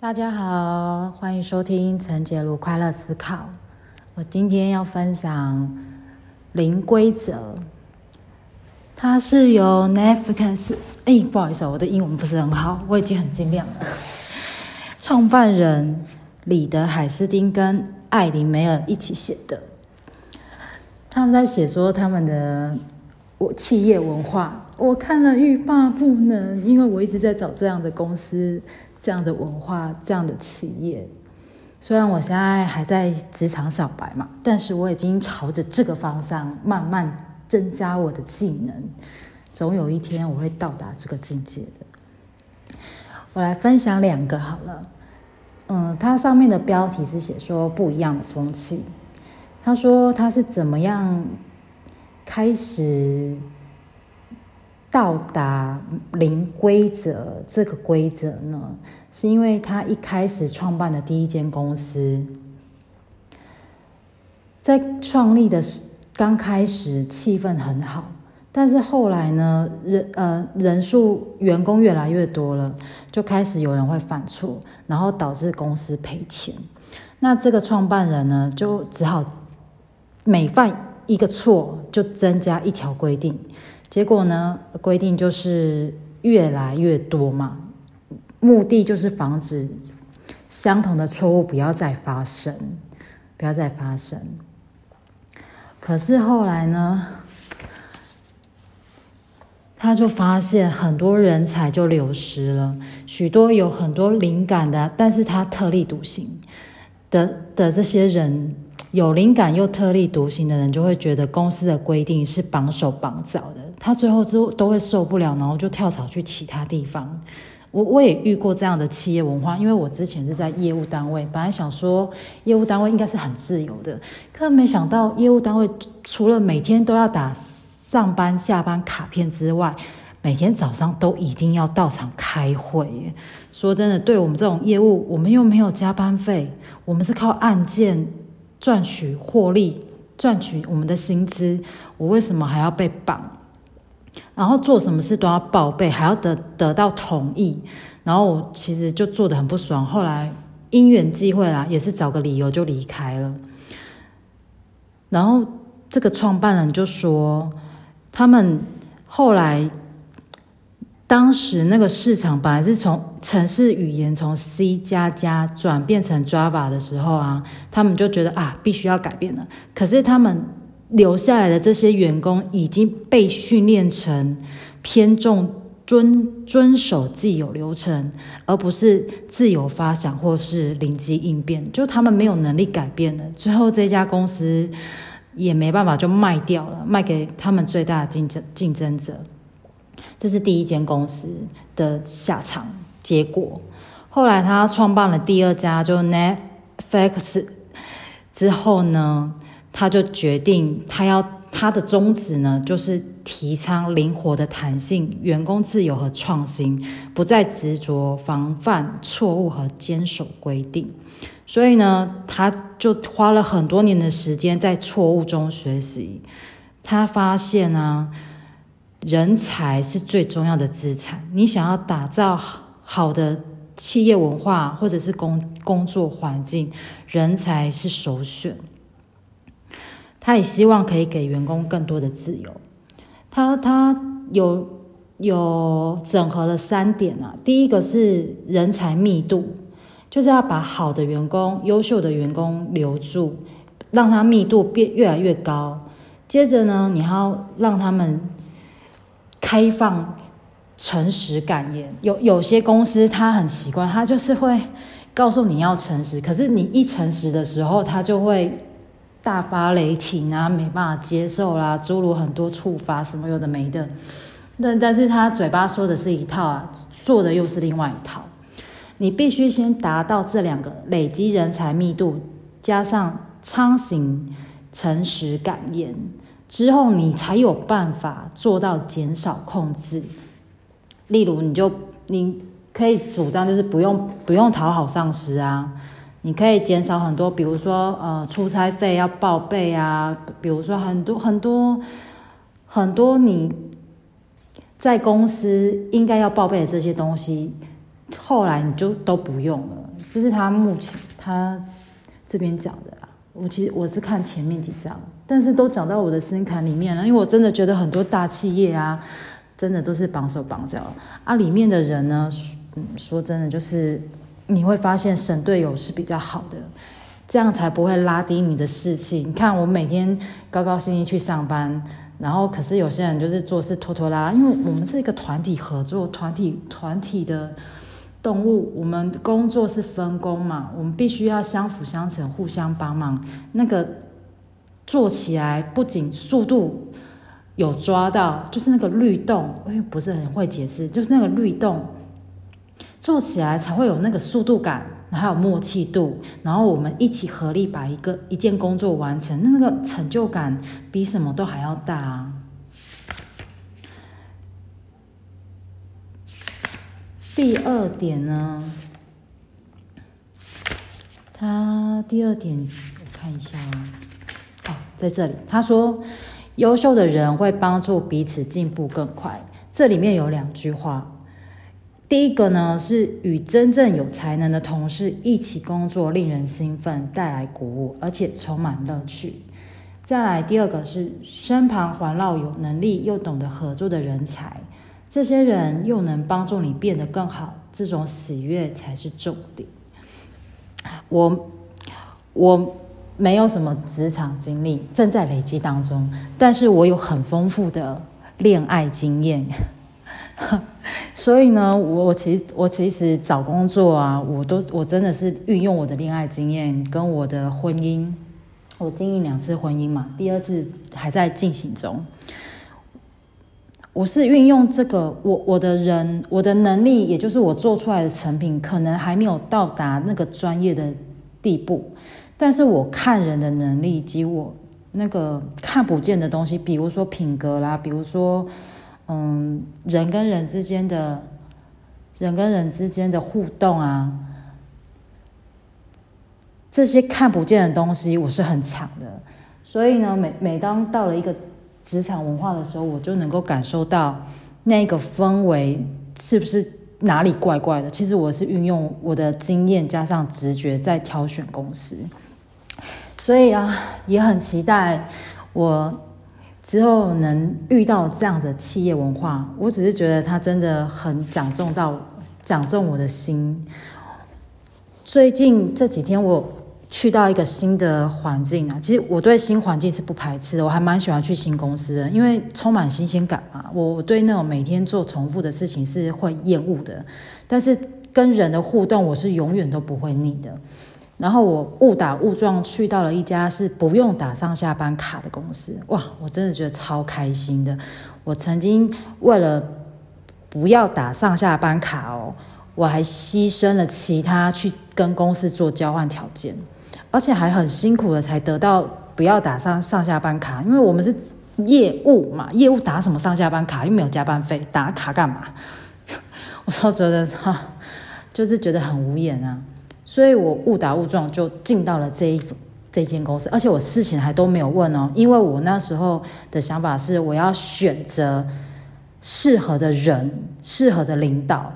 大家好，欢迎收听陈杰如快乐思考。我今天要分享《零规则》，它是由 Netflix，哎，不好意思，我的英文不是很好，我已经很尽量了。创办人李德海斯汀跟艾琳梅尔一起写的，他们在写说他们的我企业文化，我看了欲罢不能，因为我一直在找这样的公司。这样的文化，这样的企业，虽然我现在还在职场小白嘛，但是我已经朝着这个方向慢慢增加我的技能，总有一天我会到达这个境界的。我来分享两个好了，嗯，它上面的标题是写说不一样的风气，他说他是怎么样开始。到达零规则这个规则呢，是因为他一开始创办的第一间公司，在创立的刚开始气氛很好，但是后来呢，人呃人数员工越来越多了，就开始有人会犯错，然后导致公司赔钱。那这个创办人呢，就只好每犯一个错就增加一条规定。结果呢？规定就是越来越多嘛，目的就是防止相同的错误不要再发生，不要再发生。可是后来呢，他就发现很多人才就流失了，许多有很多灵感的，但是他特立独行的的这些人。有灵感又特立独行的人，就会觉得公司的规定是绑手绑脚的，他最后之都会受不了，然后就跳槽去其他地方。我我也遇过这样的企业文化，因为我之前是在业务单位，本来想说业务单位应该是很自由的，可没想到业务单位除了每天都要打上班下班卡片之外，每天早上都一定要到场开会。说真的，对我们这种业务，我们又没有加班费，我们是靠案件。赚取获利，赚取我们的薪资，我为什么还要被绑？然后做什么事都要报备，还要得得到同意，然后我其实就做的很不爽。后来因缘际会啦，也是找个理由就离开了。然后这个创办人就说，他们后来。当时那个市场本来是从城市语言从 C 加加转变成 Java 的时候啊，他们就觉得啊，必须要改变了。可是他们留下来的这些员工已经被训练成偏重遵遵守既有流程，而不是自由发想或是灵机应变。就他们没有能力改变了，最后这家公司也没办法就卖掉了，卖给他们最大的竞争竞争者。这是第一间公司的下场结果。后来他创办了第二家，就 Netflix 之后呢，他就决定他要他的宗旨呢，就是提倡灵活的弹性、员工自由和创新，不再执着防范错误和坚守规定。所以呢，他就花了很多年的时间在错误中学习。他发现啊。人才是最重要的资产。你想要打造好的企业文化或者是工工作环境，人才是首选。他也希望可以给员工更多的自由。他他有有整合了三点啊。第一个是人才密度，就是要把好的员工、优秀的员工留住，让他密度变越来越高。接着呢，你要让他们。开放、诚实、敢言，有有些公司他很奇怪，他就是会告诉你要诚实，可是你一诚实的时候，他就会大发雷霆啊，没办法接受啦，诸如很多处罚什么有的没的。但但是他嘴巴说的是一套啊，做的又是另外一套。你必须先达到这两个，累积人才密度，加上昌行、诚实、感言。之后，你才有办法做到减少控制。例如，你就你可以主张，就是不用不用讨好上司啊，你可以减少很多，比如说呃出差费要报备啊，比如说很多很多很多你在公司应该要报备的这些东西，后来你就都不用了，这是他目前他这边讲的啦。我其实我是看前面几张，但是都讲到我的心坎里面了，因为我真的觉得很多大企业啊，真的都是绑手绑脚啊，里面的人呢，嗯，说真的就是你会发现神队友是比较好的。这样才不会拉低你的士气。你看，我每天高高兴兴去上班，然后可是有些人就是做事拖拖拉拉。因为我们是一个团体合作、团体团体的动物，我们工作是分工嘛，我们必须要相辅相成、互相帮忙。那个做起来不仅速度有抓到，就是那个律动，因为不是很会解释，就是那个律动做起来才会有那个速度感。还有默契度，然后我们一起合力把一个一件工作完成，那个成就感比什么都还要大啊！第二点呢，他第二点我看一下啊哦，在这里他说，优秀的人会帮助彼此进步更快。这里面有两句话。第一个呢，是与真正有才能的同事一起工作，令人兴奋，带来鼓舞，而且充满乐趣。再来，第二个是身旁环绕有能力又懂得合作的人才，这些人又能帮助你变得更好，这种喜悦才是重点。我我没有什么职场经历，正在累积当中，但是我有很丰富的恋爱经验。所以呢，我其实我其实找工作啊，我都我真的是运用我的恋爱经验跟我的婚姻，我经历两次婚姻嘛，第二次还在进行中。我是运用这个，我我的人我的能力，也就是我做出来的成品，可能还没有到达那个专业的地步，但是我看人的能力以及我那个看不见的东西，比如说品格啦，比如说。嗯，人跟人之间的，人跟人之间的互动啊，这些看不见的东西，我是很强的。所以呢，每每当到了一个职场文化的时候，我就能够感受到那个氛围是不是哪里怪怪的。其实我是运用我的经验加上直觉在挑选公司，所以啊，也很期待我。之后能遇到这样的企业文化，我只是觉得他真的很讲中到讲中我的心。最近这几天我去到一个新的环境啊，其实我对新环境是不排斥的，我还蛮喜欢去新公司的，因为充满新鲜感嘛。我我对那种每天做重复的事情是会厌恶的，但是跟人的互动我是永远都不会腻的。然后我误打误撞去到了一家是不用打上下班卡的公司，哇，我真的觉得超开心的。我曾经为了不要打上下班卡哦，我还牺牲了其他去跟公司做交换条件，而且还很辛苦的才得到不要打上上下班卡，因为我们是业务嘛，业务打什么上下班卡又没有加班费，打卡干嘛？我都觉得哈，就是觉得很无言啊。所以我误打误撞就进到了这一这间公司，而且我事情还都没有问哦，因为我那时候的想法是我要选择适合的人、适合的领导。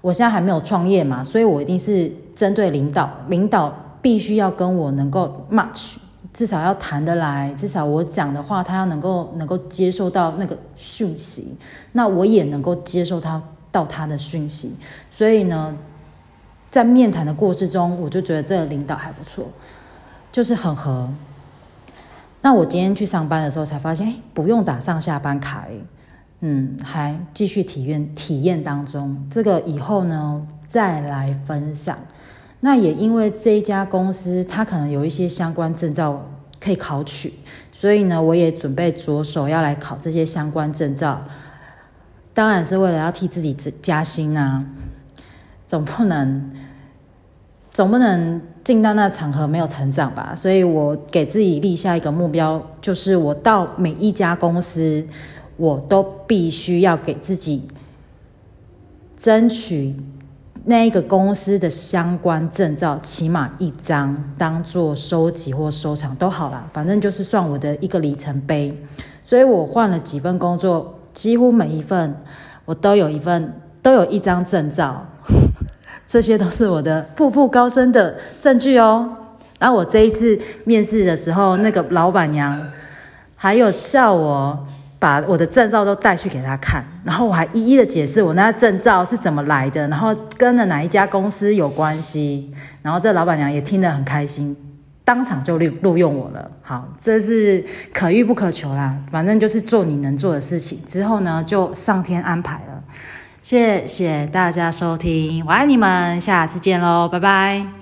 我现在还没有创业嘛，所以我一定是针对领导，领导必须要跟我能够 match，至少要谈得来，至少我讲的话他要能够能够接受到那个讯息，那我也能够接受他到他的讯息，所以呢。在面谈的过程中，我就觉得这个领导还不错，就是很合。那我今天去上班的时候才发现，哎，不用打上下班卡，嗯，还继续体验体验当中。这个以后呢再来分享。那也因为这一家公司，它可能有一些相关证照可以考取，所以呢，我也准备着手要来考这些相关证照。当然是为了要替自己加薪啊，总不能。总不能进到那场合没有成长吧？所以我给自己立下一个目标，就是我到每一家公司，我都必须要给自己争取那一个公司的相关证照，起码一张，当做收集或收藏都好啦，反正就是算我的一个里程碑。所以我换了几份工作，几乎每一份我都有一份，都有一张证照。这些都是我的步步高升的证据哦。然后我这一次面试的时候，那个老板娘还有叫我把我的证照都带去给她看，然后我还一一的解释我那证照是怎么来的，然后跟了哪一家公司有关系，然后这老板娘也听得很开心，当场就录录用我了。好，这是可遇不可求啦，反正就是做你能做的事情，之后呢就上天安排了。谢谢大家收听，我爱你们，下次见喽，拜拜。